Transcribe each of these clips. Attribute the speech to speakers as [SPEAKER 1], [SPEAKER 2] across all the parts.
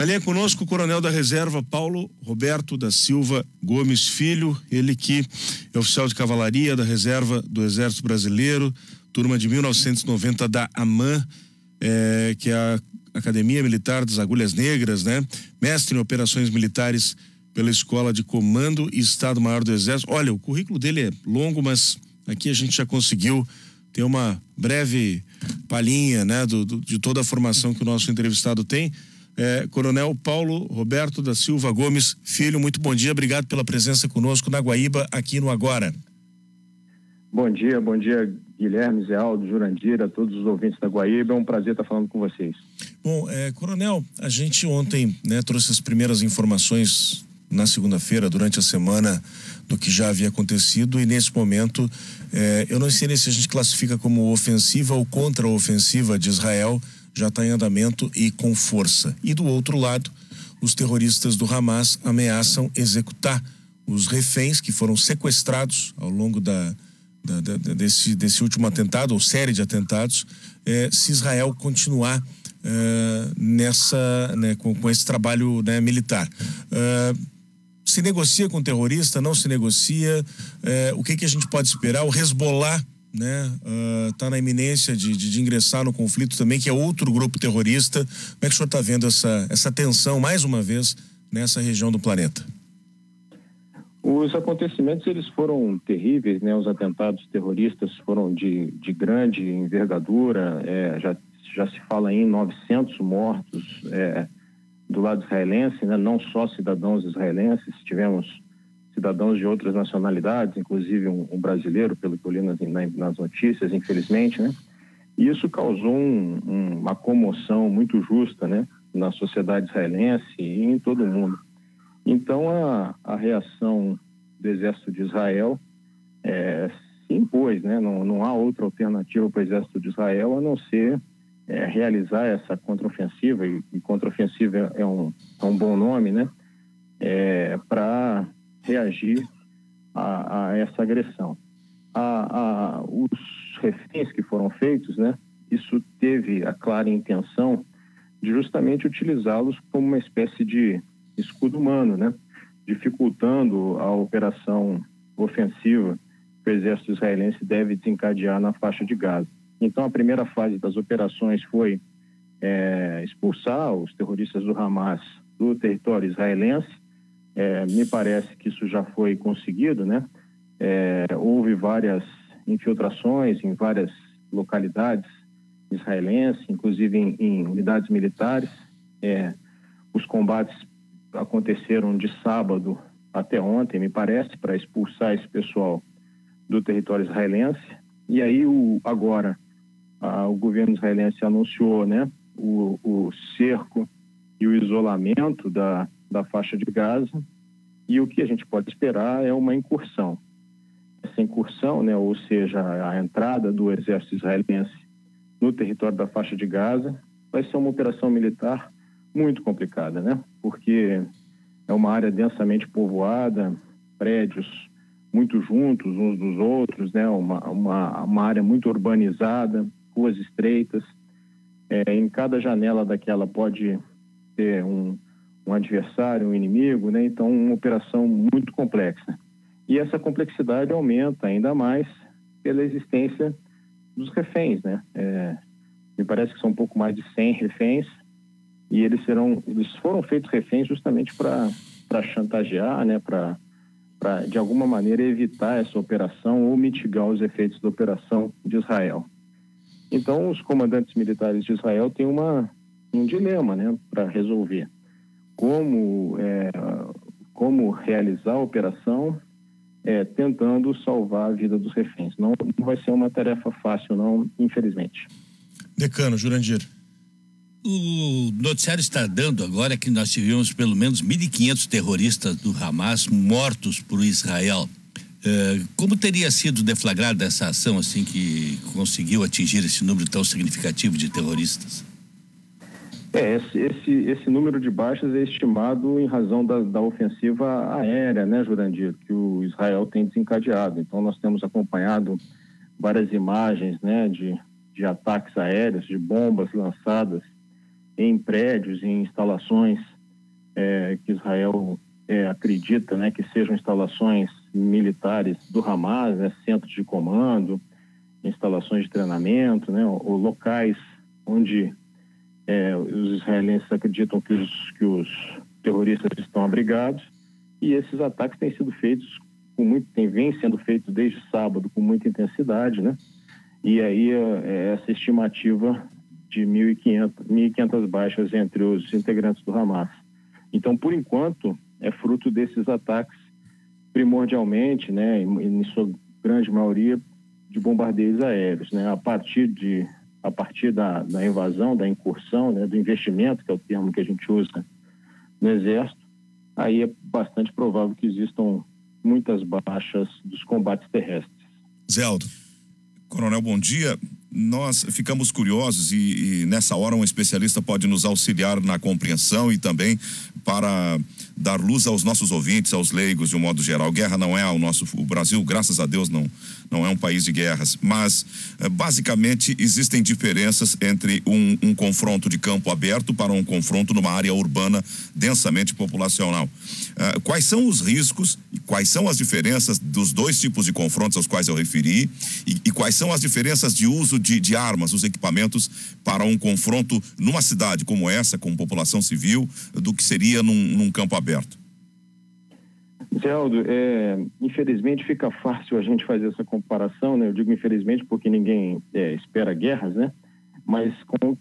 [SPEAKER 1] Na linha conosco o coronel da reserva Paulo Roberto da Silva Gomes Filho, ele que é oficial de cavalaria da reserva do Exército Brasileiro, turma de 1990 da AMAN, é, que é a Academia Militar das Agulhas Negras, né? Mestre em operações militares pela Escola de Comando e Estado-Maior do Exército. Olha, o currículo dele é longo, mas aqui a gente já conseguiu ter uma breve palhinha, né, do, do de toda a formação que o nosso entrevistado tem. É, Coronel Paulo Roberto da Silva Gomes Filho, muito bom dia, obrigado pela presença conosco na Guaíba, aqui no Agora.
[SPEAKER 2] Bom dia, bom dia Guilherme, Zé Aldo, Jurandir, a todos os ouvintes da Guaíba, é um prazer estar falando com vocês.
[SPEAKER 1] Bom, é, Coronel, a gente ontem né, trouxe as primeiras informações na segunda-feira, durante a semana, do que já havia acontecido e nesse momento, é, eu não sei se a gente classifica como ofensiva ou contra-ofensiva de Israel, já está em andamento e com força. E do outro lado, os terroristas do Hamas ameaçam executar os reféns que foram sequestrados ao longo da, da, da desse, desse último atentado, ou série de atentados, é, se Israel continuar é, nessa, né, com, com, esse trabalho né, militar. É, se negocia com terrorista, não se negocia? É, o que, que a gente pode esperar? O Hezbollah né, está uh, na iminência de, de, de, ingressar no conflito também, que é outro grupo terrorista. Como é que o senhor está vendo essa, essa tensão, mais uma vez, nessa região do planeta?
[SPEAKER 2] Os acontecimentos eles foram terríveis, né? Os atentados terroristas foram de, de grande envergadura. É, já, já se fala em 900 mortos é, do lado israelense, né? Não só cidadãos israelenses. Tivemos cidadãos de outras nacionalidades, inclusive um, um brasileiro, pelo que eu li nas, nas, notícias, infelizmente, né? E isso causou um, um, uma comoção muito justa, né? Na sociedade israelense e em todo o mundo. Então, a, a reação do exército de Israel é, se impôs, né? Não, não há outra alternativa para o exército de Israel a não ser é, realizar essa contraofensiva, e, e contraofensiva é um, é um bom nome, né? É, para reagir a, a essa agressão. A, a, os reféns que foram feitos, né, isso teve a clara intenção de justamente utilizá-los como uma espécie de escudo humano, né, dificultando a operação ofensiva que o exército israelense deve desencadear na faixa de Gaza. Então, a primeira fase das operações foi é, expulsar os terroristas do Hamas do território israelense é, me parece que isso já foi conseguido, né? É, houve várias infiltrações em várias localidades israelenses, inclusive em, em unidades militares. É, os combates aconteceram de sábado até ontem, me parece, para expulsar esse pessoal do território israelense. E aí, o, agora, a, o governo israelense anunciou né, o, o cerco e o isolamento da, da faixa de Gaza e o que a gente pode esperar é uma incursão. Essa incursão, né, ou seja, a entrada do exército israelense no território da faixa de Gaza, vai ser uma operação militar muito complicada, né? Porque é uma área densamente povoada, prédios muito juntos uns dos outros, né? Uma, uma, uma área muito urbanizada, ruas estreitas. É, em cada janela daquela pode ter um, um adversário, um inimigo, né? Então, uma operação muito complexa. E essa complexidade aumenta ainda mais pela existência dos reféns, né? É, me parece que são um pouco mais de 100 reféns e eles serão, eles foram feitos reféns justamente para para chantagear, né? Para para de alguma maneira evitar essa operação ou mitigar os efeitos da operação de Israel. Então, os comandantes militares de Israel têm uma um dilema, né, para resolver como, é, como realizar a operação é, tentando salvar a vida dos reféns. Não, não vai ser uma tarefa fácil, não, infelizmente.
[SPEAKER 1] Decano, Jurandir.
[SPEAKER 3] O noticiário está dando agora que nós tivemos pelo menos 1.500 terroristas do Hamas mortos por Israel. É, como teria sido deflagrada essa ação assim que conseguiu atingir esse número tão significativo de terroristas?
[SPEAKER 2] É, esse, esse, esse, número de baixas é estimado em razão da, da, ofensiva aérea, né, Jurandir, que o Israel tem desencadeado. Então, nós temos acompanhado várias imagens né, de, de ataques aéreos, de bombas lançadas em prédios, em instalações é, que Israel é, acredita né, que sejam instalações militares do Hamas, né, centros de comando, instalações de treinamento, né, ou, locais onde é, os israelenses acreditam que os, que os terroristas estão abrigados. E esses ataques têm sido feitos com muito, tem, vem sendo feitos desde sábado com muita intensidade, né? E aí é, essa estimativa de 1.500 baixas entre os integrantes do Hamas. Então, por enquanto, é fruto desses ataques primordialmente, né, em sua grande maioria, de bombardeios aéreos, né, a partir de a partir da, da invasão, da incursão, né, do investimento, que é o termo que a gente usa no exército, aí é bastante provável que existam muitas baixas dos combates terrestres.
[SPEAKER 4] Zeldo, Coronel, bom dia nós ficamos curiosos e, e, nessa hora um especialista pode nos auxiliar na compreensão e também para dar luz aos nossos ouvintes, aos leigos de um modo geral. Guerra não é o nosso, o Brasil, graças a Deus, não, não é um país de guerras, mas eh, basicamente existem diferenças entre um, um confronto de campo aberto para um confronto numa área urbana densamente populacional. Uh, quais são os riscos e quais são as diferenças dos dois tipos de confrontos aos quais eu referi e, e quais são as diferenças de uso de, de armas, os equipamentos para um confronto numa cidade como essa, com população civil, do que seria num, num campo aberto?
[SPEAKER 2] Zeldo, é, infelizmente fica fácil a gente fazer essa comparação, né? Eu digo infelizmente porque ninguém é, espera guerras, né? Mas com,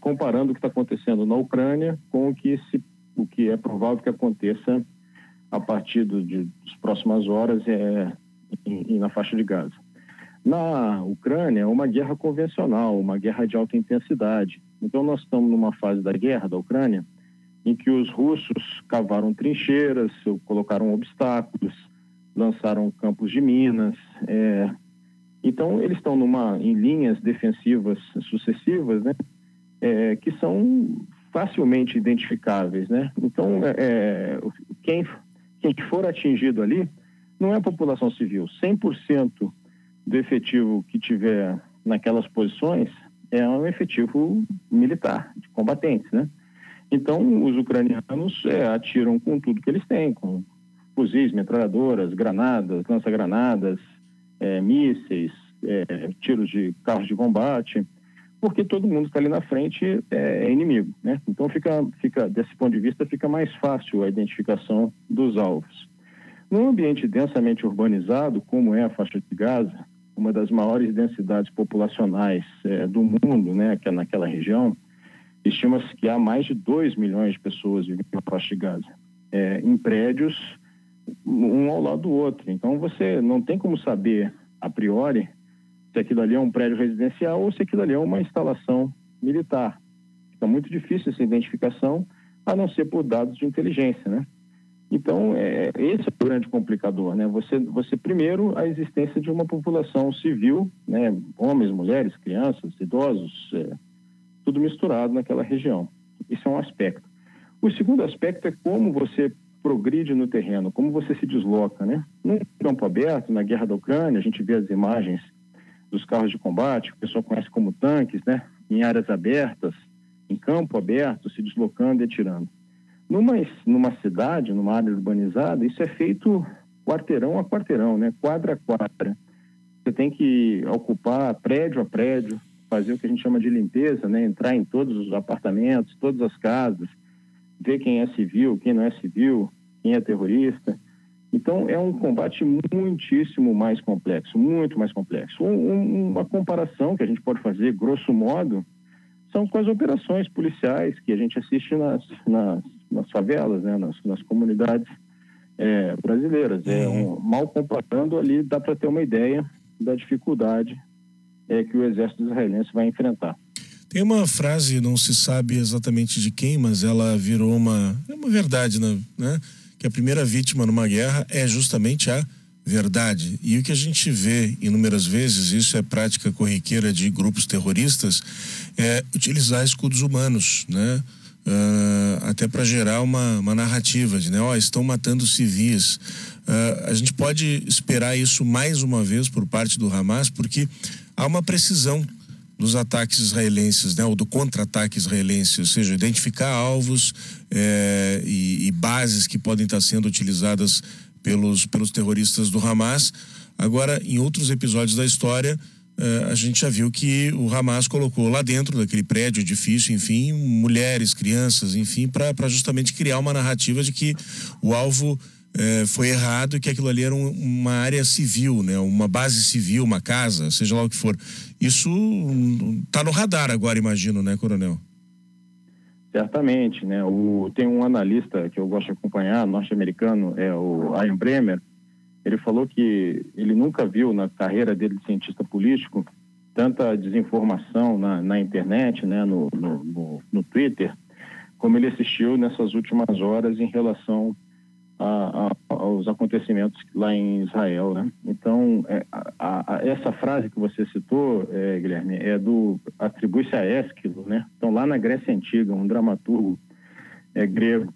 [SPEAKER 2] comparando o que está acontecendo na Ucrânia com o que, se, o que é provável que aconteça a partir do, de, das próximas horas é, em, na faixa de Gaza. Na Ucrânia, é uma guerra convencional, uma guerra de alta intensidade. Então, nós estamos numa fase da guerra da Ucrânia em que os russos cavaram trincheiras, colocaram obstáculos, lançaram campos de minas. É... Então, eles estão numa, em linhas defensivas sucessivas, né? É, que são facilmente identificáveis, né? Então, é, é quem, quem for atingido ali não é a população civil. 100% do efetivo que tiver naquelas posições é um efetivo militar, de combatentes, né? Então, os ucranianos é, atiram com tudo que eles têm, com fuzis, metralhadoras, granadas, lança-granadas, é, mísseis, é, tiros de carros de combate, porque todo mundo está ali na frente é, é, inimigo, né? Então, fica, fica, desse ponto de vista, fica mais fácil a identificação dos alvos. Num ambiente densamente urbanizado, como é a faixa de Gaza, uma das maiores densidades populacionais é, do mundo, né, que é naquela região, estima-se que há mais de 2 milhões de pessoas vivendo na faixa de Gaza, é, em prédios um ao lado do outro. Então você não tem como saber a priori se aquilo ali é um prédio residencial ou se aquilo ali é uma instalação militar. Fica muito difícil essa identificação, a não ser por dados de inteligência, né? Então, é, esse é o grande complicador, né? Você, você primeiro, a existência de uma população civil, né? Homens, mulheres, crianças, idosos, é, tudo misturado naquela região. Isso é um aspecto. O segundo aspecto é como você progride no terreno, como você se desloca, né? Num campo aberto, na guerra da Ucrânia, a gente vê as imagens dos carros de combate, que o pessoal conhece como tanques, né? Em áreas abertas, em campo aberto, se deslocando e atirando. Numa, numa cidade, numa área urbanizada, isso é feito quarteirão a quarteirão, né? quadra a quadra. Você tem que ocupar prédio a prédio, fazer o que a gente chama de limpeza, né? entrar em todos os apartamentos, todas as casas, ver quem é civil, quem não é civil, quem é terrorista. Então, é um combate muitíssimo mais complexo, muito mais complexo. Um, uma comparação que a gente pode fazer, grosso modo, são com as operações policiais que a gente assiste nas, nas nas favelas, né, nas, nas comunidades é, brasileiras. É uhum. um, mal comparando ali, dá para ter uma ideia da dificuldade é, que o exército israelense vai enfrentar.
[SPEAKER 1] Tem uma frase, não se sabe exatamente de quem, mas ela virou uma, é uma verdade, né? né? Que a primeira vítima numa guerra é justamente a verdade. E o que a gente vê inúmeras vezes, isso é prática corriqueira de grupos terroristas, é utilizar escudos humanos, né? Uh, até para gerar uma, uma narrativa de, né, ó, estão matando civis. Uh, a gente pode esperar isso mais uma vez por parte do Hamas, porque há uma precisão dos ataques israelenses, né, ou do contra-ataque israelense, ou seja, identificar alvos é, e, e, bases que podem estar sendo utilizadas pelos, pelos terroristas do Hamas. Agora, em outros episódios da história, é, a gente já viu que o Hamas colocou lá dentro daquele prédio, edifício, enfim, mulheres, crianças, enfim, para justamente criar uma narrativa de que o alvo é, foi errado que aquilo ali era um, uma área civil, né? uma base civil, uma casa, seja lá o que for. Isso está no radar agora, imagino, né, Coronel?
[SPEAKER 2] Certamente, né? O, tem um analista que eu gosto de acompanhar, norte-americano, é o Ian Bremer. Ele falou que ele nunca viu na carreira dele de cientista político tanta desinformação na, na internet, né, no, no, no, no Twitter, como ele assistiu nessas últimas horas em relação a, a, aos acontecimentos lá em Israel, né? Então, é, a, essa frase que você citou, é, Guilherme, é do atribui-se a Ésquilo, né? Então, lá na Grécia antiga, um dramaturgo é, grego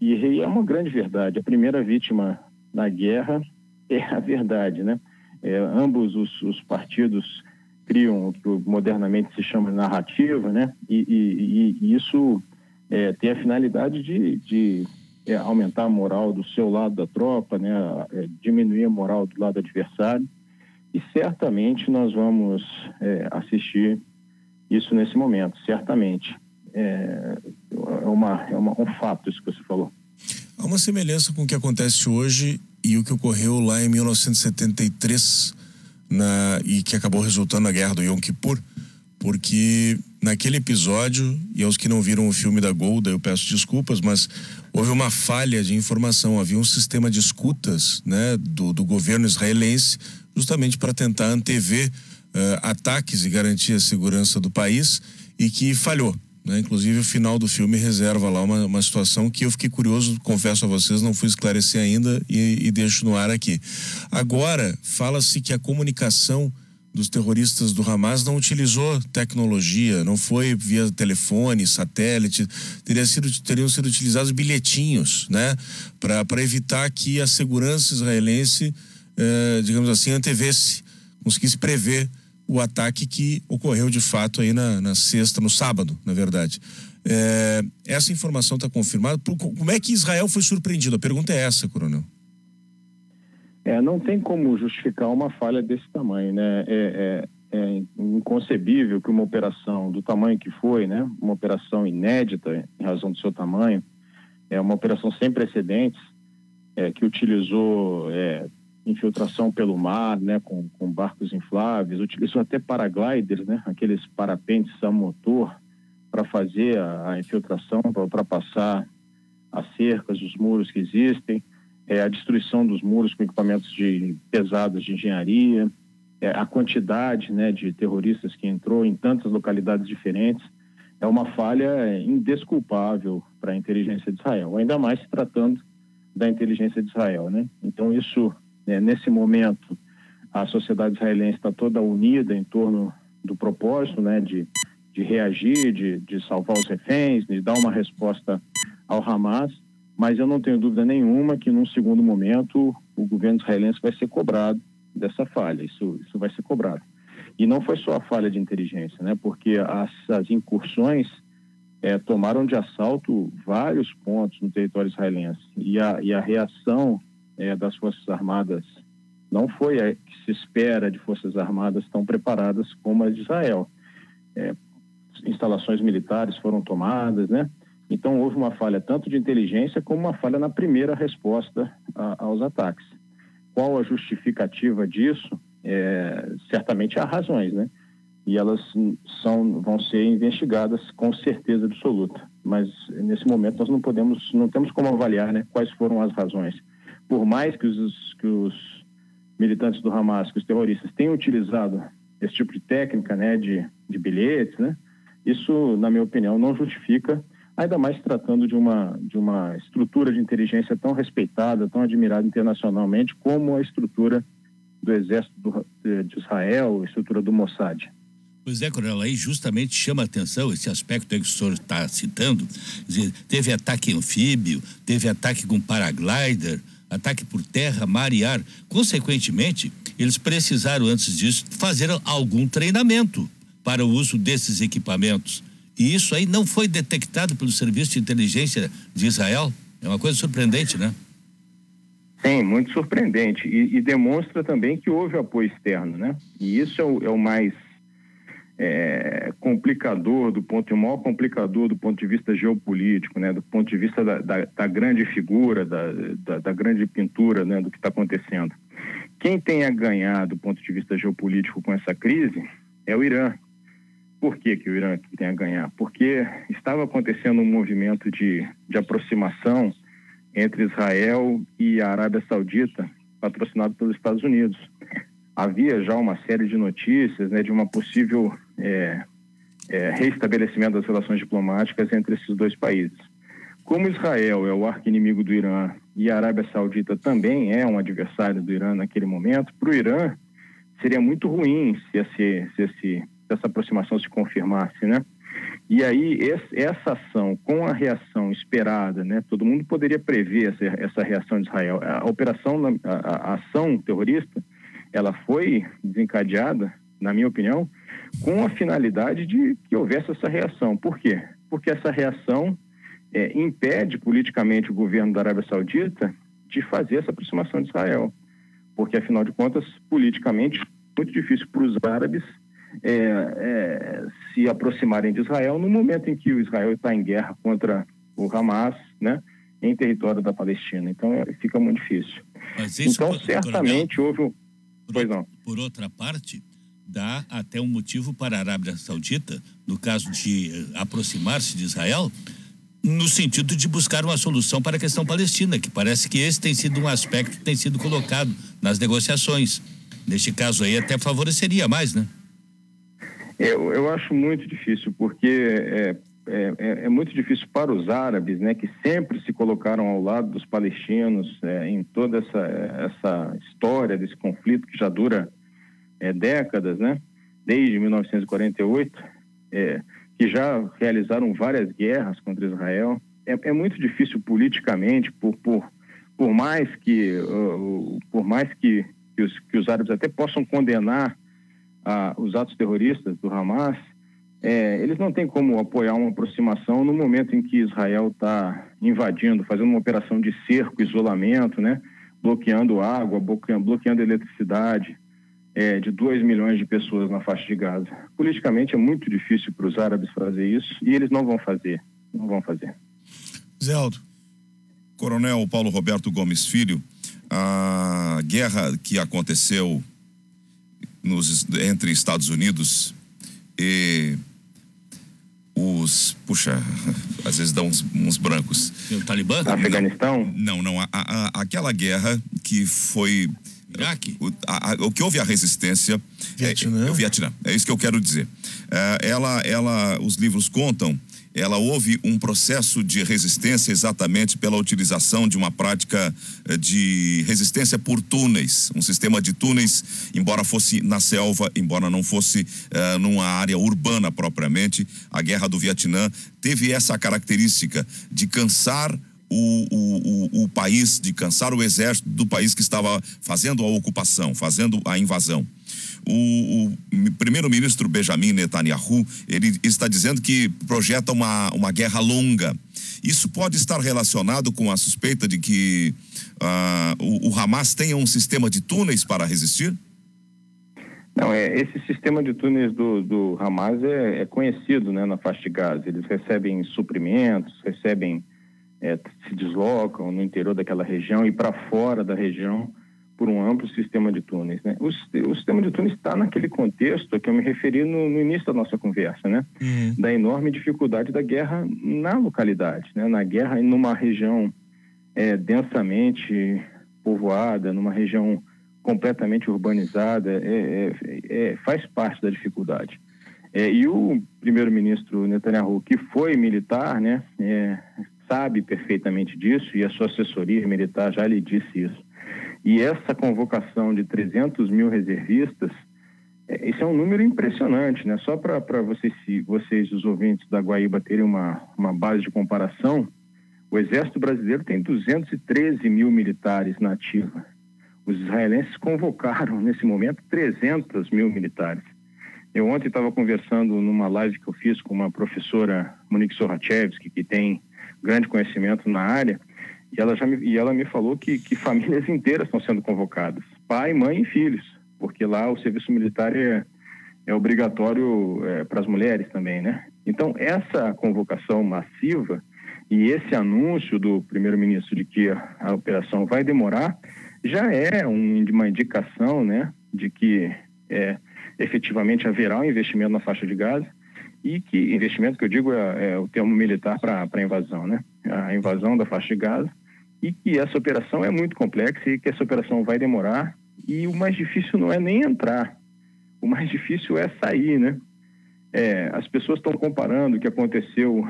[SPEAKER 2] e é uma grande verdade. A primeira vítima da guerra é a verdade, né? É, ambos os, os, partidos criam o que modernamente se chama narrativa, né? E, e, e isso é, tem a finalidade de, de é, aumentar a moral do seu lado da tropa, né, é, diminuir a moral do lado adversário. E certamente nós vamos é, assistir isso nesse momento, certamente. É, é, uma, é uma, um fato isso que você falou.
[SPEAKER 1] Há uma semelhança com o que acontece hoje e o que ocorreu lá em 1973 na, e que acabou resultando na guerra do Yom Kippur, porque naquele episódio, e aos que não viram o filme da Golda, eu peço desculpas, mas houve uma falha de informação. Havia um sistema de escutas né, do, do governo israelense, justamente para tentar antever uh, ataques e garantir a segurança do país, e que falhou. Né? Inclusive, o final do filme reserva lá uma, uma situação que eu fiquei curioso, confesso a vocês, não fui esclarecer ainda e, e deixo no ar aqui. Agora, fala-se que a comunicação dos terroristas do Hamas não utilizou tecnologia, não foi via telefone, satélite, teria sido, teriam sido utilizados bilhetinhos, né, para evitar que a segurança israelense, eh, digamos assim, antevesse, conseguisse prever o ataque que ocorreu de fato aí na, na sexta, no sábado, na verdade. Eh, essa informação está confirmada. Como é que Israel foi surpreendido? A pergunta é essa, coronel.
[SPEAKER 2] É, não tem como justificar uma falha desse tamanho, né? É, é, é, inconcebível que uma operação do tamanho que foi, né? Uma operação inédita em razão do seu tamanho, é uma operação sem precedentes, é, que utilizou é, infiltração pelo mar, né? Com, com barcos infláveis, utilizou até paragliders, né? Aqueles parapentes a motor para fazer a, a infiltração, para ultrapassar as cercas, os muros que existem é, a destruição dos muros com equipamentos de, pesados de engenharia, é, a quantidade né, de terroristas que entrou em tantas localidades diferentes, é uma falha indesculpável para a inteligência de Israel, ainda mais se tratando da inteligência de Israel. Né? Então, isso, né, nesse momento, a sociedade israelense está toda unida em torno do propósito né, de, de reagir, de, de salvar os reféns, de dar uma resposta ao Hamas, mas eu não tenho dúvida nenhuma que, num segundo momento, o governo israelense vai ser cobrado dessa falha. Isso, isso vai ser cobrado. E não foi só a falha de inteligência, né? porque as, as incursões é, tomaram de assalto vários pontos no território israelense. E a, e a reação é, das Forças Armadas não foi a que se espera de Forças Armadas tão preparadas como as de Israel. É, instalações militares foram tomadas, né? Então, houve uma falha tanto de inteligência como uma falha na primeira resposta a, aos ataques. Qual a justificativa disso? É, certamente há razões, né? E elas são, vão ser investigadas com certeza absoluta. Mas nesse momento nós não podemos, não temos como avaliar, né? Quais foram as razões? Por mais que os, que os militantes do Hamas, que os terroristas tenham utilizado esse tipo de técnica, né? De, de bilhetes, né? Isso, na minha opinião, não justifica ainda mais tratando de uma, de uma estrutura de inteligência tão respeitada, tão admirada internacionalmente, como a estrutura do Exército do, de Israel, a estrutura do Mossad.
[SPEAKER 3] Pois é, Coronel, aí justamente chama a atenção esse aspecto que o senhor está citando. Dizer, teve ataque anfíbio, teve ataque com paraglider, ataque por terra, mar e ar. Consequentemente, eles precisaram, antes disso, fazer algum treinamento para o uso desses equipamentos. E isso aí não foi detectado pelo Serviço de Inteligência de Israel? É uma coisa surpreendente, né?
[SPEAKER 2] Sim, muito surpreendente. E, e demonstra também que houve apoio externo, né? E isso é o, é o mais é, complicador do ponto, o maior complicador do ponto de vista geopolítico, né? Do ponto de vista da, da, da grande figura, da, da, da, grande pintura, né? Do que está acontecendo. Quem tem a ganhar do ponto de vista geopolítico com essa crise é o Irã. Por que, que o Irã tem a ganhar? Porque estava acontecendo um movimento de, de aproximação entre Israel e a Arábia Saudita, patrocinado pelos Estados Unidos. Havia já uma série de notícias né, de uma possível é, é, reestabelecimento das relações diplomáticas entre esses dois países. Como Israel é o arqui-inimigo do Irã e a Arábia Saudita também é um adversário do Irã naquele momento, para o Irã seria muito ruim se, esse, se, esse, se essa aproximação se confirmasse, né? E aí, essa ação, com a reação esperada, né, todo mundo poderia prever essa, reação de Israel. A operação, a, ação terrorista, ela foi desencadeada, na minha opinião, com a finalidade de que houvesse essa reação. Por quê? Porque essa reação é, impede politicamente o governo da Arábia Saudita de fazer essa aproximação de Israel. Porque, afinal de contas, politicamente, muito difícil para os árabes é, é, se aproximarem de Israel no momento em que o Israel está em guerra contra o Hamas, né, em território da Palestina. Então é, fica muito difícil. então por, certamente houve um...
[SPEAKER 3] Por, pois não. Por outra parte, dá até um motivo para a Arábia Saudita, no caso de eh, aproximar-se de Israel, no sentido de buscar uma solução para a questão palestina, que parece que esse tem sido um aspecto que tem sido colocado nas negociações. Neste caso aí até favoreceria mais, né?
[SPEAKER 2] Eu, eu acho muito difícil, porque é, é, é, é, muito difícil para os árabes, né, que sempre se colocaram ao lado dos palestinos é, em toda essa, essa história desse conflito que já dura é, décadas, né, desde 1948, é, que já realizaram várias guerras contra Israel. É, muito difícil politicamente, por, por, por mais que, uh, por mais que, que, os, que os árabes até possam condenar a, os atos terroristas do Hamas, é, eles não têm como apoiar uma aproximação no momento em que Israel está invadindo, fazendo uma operação de cerco, isolamento, né? bloqueando água, bloqueando, bloqueando eletricidade é, de 2 milhões de pessoas na faixa de Gaza. Politicamente é muito difícil para os árabes fazer isso e eles não vão fazer. Não vão fazer.
[SPEAKER 1] Zeldo.
[SPEAKER 4] Coronel Paulo Roberto Gomes Filho, a guerra que aconteceu nos, entre Estados Unidos e os. Puxa, às vezes dá uns, uns brancos.
[SPEAKER 3] E o Talibã?
[SPEAKER 2] Afeganistão?
[SPEAKER 4] Não, não. A, a, aquela guerra que foi.
[SPEAKER 3] Iraque?
[SPEAKER 4] O, a, o que houve a resistência.
[SPEAKER 1] Vietnã.
[SPEAKER 4] É, é, o Vietnã. É isso que eu quero dizer. É, ela, ela, os livros contam ela houve um processo de resistência exatamente pela utilização de uma prática eh, de resistência por túneis, um sistema de túneis, embora fosse na selva, embora não fosse uh, numa área urbana propriamente, a guerra do Vietnã teve essa característica de cansar o, o, o, o país, de cansar o exército do país que estava fazendo a ocupação, fazendo a invasão o, o primeiro-ministro Benjamin Netanyahu ele está dizendo que projeta uma, uma guerra longa. Isso pode estar relacionado com a suspeita de que uh, o, o, Hamas tenha um sistema de túneis para resistir?
[SPEAKER 2] Não, é, esse sistema de túneis do, do Hamas é, é conhecido né, na faixa de Gaza. Eles recebem suprimentos, recebem, é, se deslocam no interior daquela região e para fora da região por um amplo sistema de túneis. Né? O, o sistema de túneis está naquele contexto que eu me referi no, no início da nossa conversa, né? Uhum. da enorme dificuldade da guerra na localidade, né? na guerra numa região é, densamente povoada, numa região completamente urbanizada, é, é, é faz parte da dificuldade. É, e o primeiro-ministro Netanyahu, que foi militar, né, é, sabe perfeitamente disso, e a sua assessoria militar já lhe disse isso. E essa convocação de 300 mil reservistas, é, esse é um número impressionante, né? Só para vocês, vocês, os ouvintes da Guaíba, terem uma, uma base de comparação, o Exército Brasileiro tem 213 mil militares na ativa. Os israelenses convocaram, nesse momento, 300 mil militares. Eu ontem estava conversando numa live que eu fiz com uma professora, Monique Sorachevski, que tem grande conhecimento na área, e ela, já me, e ela me falou que, que famílias inteiras estão sendo convocadas, pai, mãe e filhos, porque lá o serviço militar é, é obrigatório é, para as mulheres também, né? Então, essa convocação massiva e esse anúncio do primeiro-ministro de que a operação vai demorar já é um, uma indicação, né, de que é, efetivamente haverá um investimento na faixa de Gaza e que investimento que eu digo é, é o termo militar para a invasão, né, a invasão da faixa de Gaza e que essa operação é muito complexa e que essa operação vai demorar e o mais difícil não é nem entrar, o mais difícil é sair, né? É, as pessoas estão comparando o que aconteceu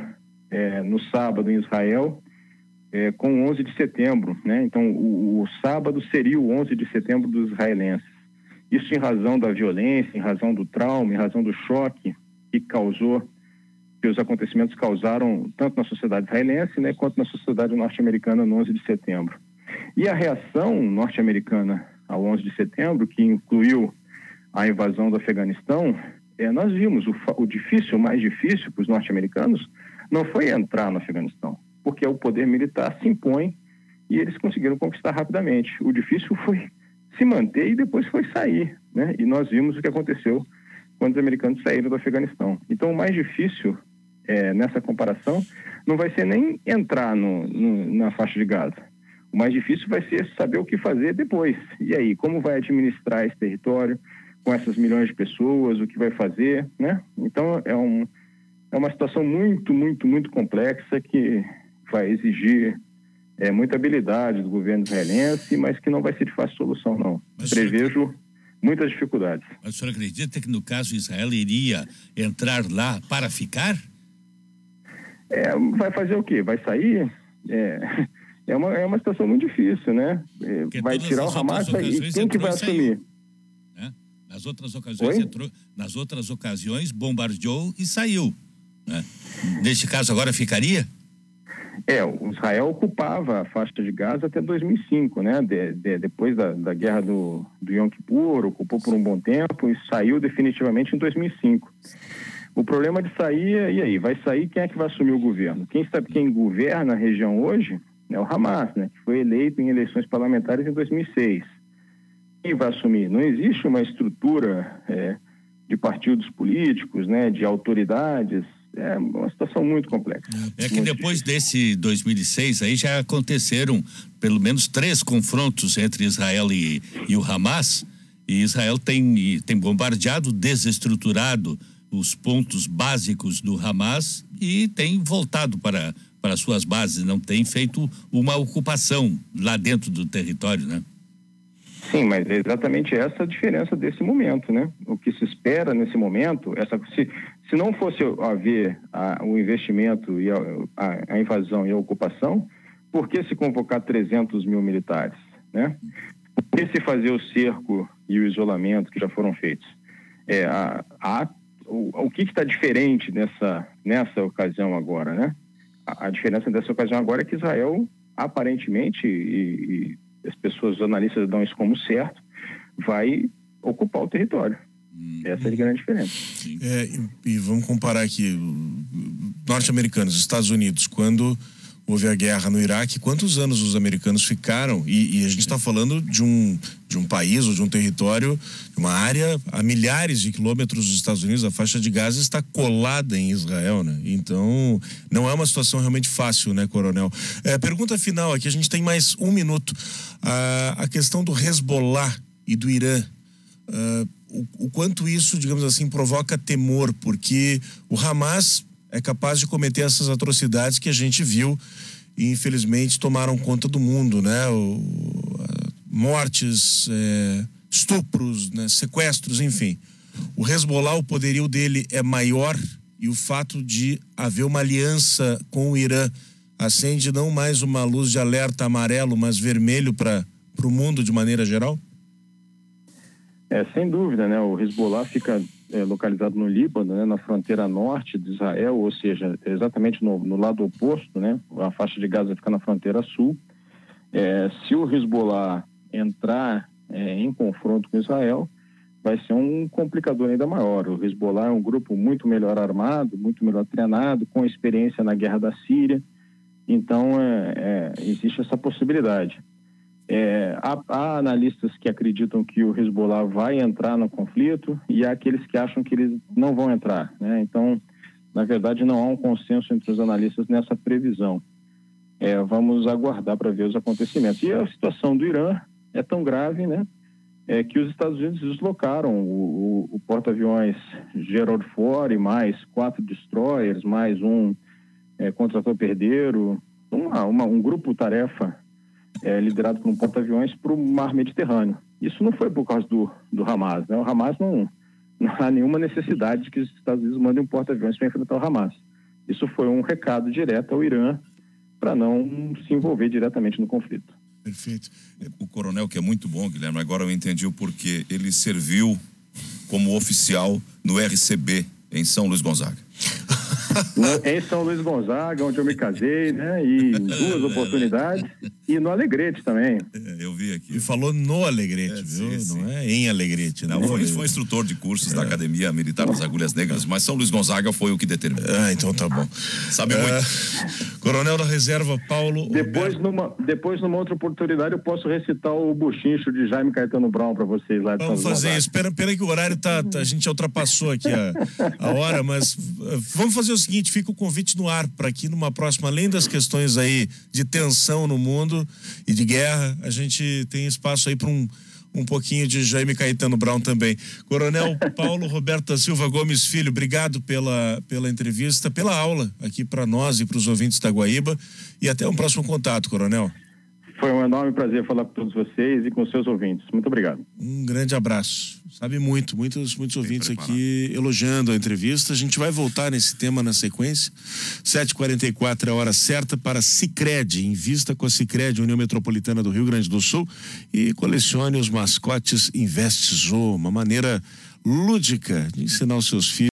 [SPEAKER 2] é, no sábado em Israel é, com 11 de setembro, né? Então, o, o, sábado seria o 11 de setembro dos israelenses. Isso em razão da violência, em razão do trauma, em razão do choque que causou, que os acontecimentos causaram tanto na sociedade israelense, né, quanto na sociedade norte-americana no 11 de setembro. E a reação norte-americana ao 11 de setembro, que incluiu a invasão do Afeganistão, é, nós vimos o, o difícil, o mais difícil para os norte-americanos, não foi entrar no Afeganistão, porque o poder militar se impõe e eles conseguiram conquistar rapidamente. O difícil foi se manter e depois foi sair, né? E nós vimos o que aconteceu quando os americanos saíram do Afeganistão. Então, o mais difícil é, nessa comparação não vai ser nem entrar no, no, na faixa de Gaza. O mais difícil vai ser saber o que fazer depois. E aí, como vai administrar esse território com essas milhões de pessoas, o que vai fazer, né? Então, é um é uma situação muito, muito, muito complexa que vai exigir é, muita habilidade do governo israelense, mas que não vai ser de fácil solução, não. Mas Prevejo. Muitas dificuldades.
[SPEAKER 3] Mas o senhor acredita que, no caso, Israel iria entrar lá para ficar?
[SPEAKER 2] É, vai fazer o quê? Vai sair? É, é, uma, é uma situação muito difícil, né? É, vai tirar o Hamas e quem que vai assumir?
[SPEAKER 3] Né? Nas outras ocasiões, entrou, nas outras ocasiões, bombardeou e saiu. Né? Neste caso, agora ficaria?
[SPEAKER 2] É, o Israel ocupava a faixa de Gaza até 2005, né? De, de, depois da, da guerra do, do Yom Kippur, ocupou por um bom tempo e saiu definitivamente em 2005. O problema de sair, é, e aí, vai sair quem é que vai assumir o governo? Quem sabe quem governa a região hoje é o Hamas, né? Que foi eleito em eleições parlamentares em 2006. Quem vai assumir? Não existe uma estrutura é, de partidos políticos, né? De autoridades é uma situação muito complexa.
[SPEAKER 3] É que depois difícil. desse 2006 aí já aconteceram pelo menos três confrontos entre Israel e, e o Hamas. E Israel tem, tem bombardeado, desestruturado os pontos básicos do Hamas e tem voltado para, para suas bases, não tem feito uma ocupação lá dentro do território, né?
[SPEAKER 2] Sim, mas é exatamente essa a diferença desse momento, né? O que se espera nesse momento, essa, se, se não fosse haver a, o investimento e a, a, a, invasão e a ocupação, por que se convocar 300 mil militares, né? Por que se fazer o cerco e o isolamento que já foram feitos? É, a, o, o que está diferente nessa, nessa ocasião agora, né? A diferença dessa ocasião agora é que Israel, aparentemente, e, e as pessoas, os analistas dão isso como certo, vai ocupar o território. Essa é a grande diferença.
[SPEAKER 1] É, e, e, vamos comparar aqui, norte-americanos, Estados Unidos, quando houve a guerra no Iraque, quantos anos os americanos ficaram? E, e a gente está falando de um, de um país ou de um território, de uma área a milhares de quilômetros dos Estados Unidos, a faixa de Gaza está colada em Israel, né? Então, não é uma situação realmente fácil, né, Coronel? É, pergunta final aqui, a gente tem mais um minuto. a questão do Hezbollah e do Irã. Uh, o, quanto isso, digamos assim, provoca temor, porque o Hamas é capaz de cometer essas atrocidades que a gente viu e infelizmente tomaram conta do mundo, né? O, mortes, é, estupros, né? sequestros, enfim. O Hezbollah, o poderio dele é maior e o fato de haver uma aliança com o Irã acende não mais uma luz de alerta amarelo, mas vermelho para o mundo de maneira geral?
[SPEAKER 2] É, sem dúvida, né? O Hezbollah fica é, localizado no Líbano, né, na fronteira norte de Israel, ou seja, exatamente no, no lado oposto, né, a faixa de Gaza fica na fronteira sul. É, se o Hezbollah entrar é, em confronto com Israel, vai ser um complicador ainda maior. O Hezbollah é um grupo muito melhor armado, muito melhor treinado, com experiência na guerra da Síria. Então, é, é, existe essa possibilidade. É, há, há, analistas que acreditam que o Hezbollah vai entrar no conflito e há aqueles que acham que eles não vão entrar. Né? Então, na verdade, não há um consenso entre os analistas nessa previsão. É, vamos aguardar para ver os acontecimentos. E a situação do Irã é tão grave, né? é que os Estados Unidos deslocaram o, o, o porta-aviões Gerald Ford, mais quatro destroyers, mais um é, contrator-perdeiro, uma, uma, um grupo-tarefa é, liderado por um porta-aviões para o mar Mediterrâneo. Isso não foi por causa do, do Hamas. Né? O Hamas não, não há nenhuma necessidade de que os Estados Unidos mandem um porta-aviões para enfrentar o Hamas. Isso foi um recado direto ao Irã para não se envolver diretamente no conflito.
[SPEAKER 4] Perfeito. O coronel, que é muito bom, Guilherme, agora eu entendi o porquê. Ele serviu como oficial no RCB, em São Luís Gonzaga.
[SPEAKER 2] Em São Luís Gonzaga, onde eu me casei, né? E duas oportunidades. E no Alegrete também.
[SPEAKER 4] É, eu vi aqui.
[SPEAKER 1] E falou no Alegrete, é, viu? Sim, Não é em Alegrete,
[SPEAKER 4] né? Não, foi, foi instrutor de cursos é. da Academia Militar das Agulhas Negras, mas São Luís Gonzaga foi o que determinou.
[SPEAKER 1] Ah, então tá bom.
[SPEAKER 4] Sabe muito. É,
[SPEAKER 1] Coronel da Reserva, Paulo.
[SPEAKER 2] Depois numa, depois, numa outra oportunidade, eu posso recitar o buchincho de Jaime Caetano Brown para vocês lá
[SPEAKER 1] de Vamos São fazer isso. Espera, espera que o horário tá, tá, A gente já ultrapassou aqui a, a hora, mas vamos fazer o seguinte: fica o convite no ar para que numa próxima, além das questões aí de tensão no mundo e de guerra, a gente tem espaço aí para um, um pouquinho de Jaime Caetano Brown também. Coronel Paulo Roberto da Silva Gomes Filho, obrigado pela, pela entrevista, pela aula aqui para nós e para os ouvintes da Guaíba e até um próximo contato, Coronel.
[SPEAKER 2] Foi um enorme prazer falar com todos vocês e com seus ouvintes. Muito obrigado.
[SPEAKER 1] Um grande abraço. Sabe muito, muitos, muitos ouvintes aqui elogiando a entrevista. A gente vai voltar nesse tema na sequência. 7h44 é a hora certa para Cicred. Invista com a Cicred, União Metropolitana do Rio Grande do Sul, e colecione os mascotes Invest Zoo, uma maneira lúdica de ensinar os seus filhos.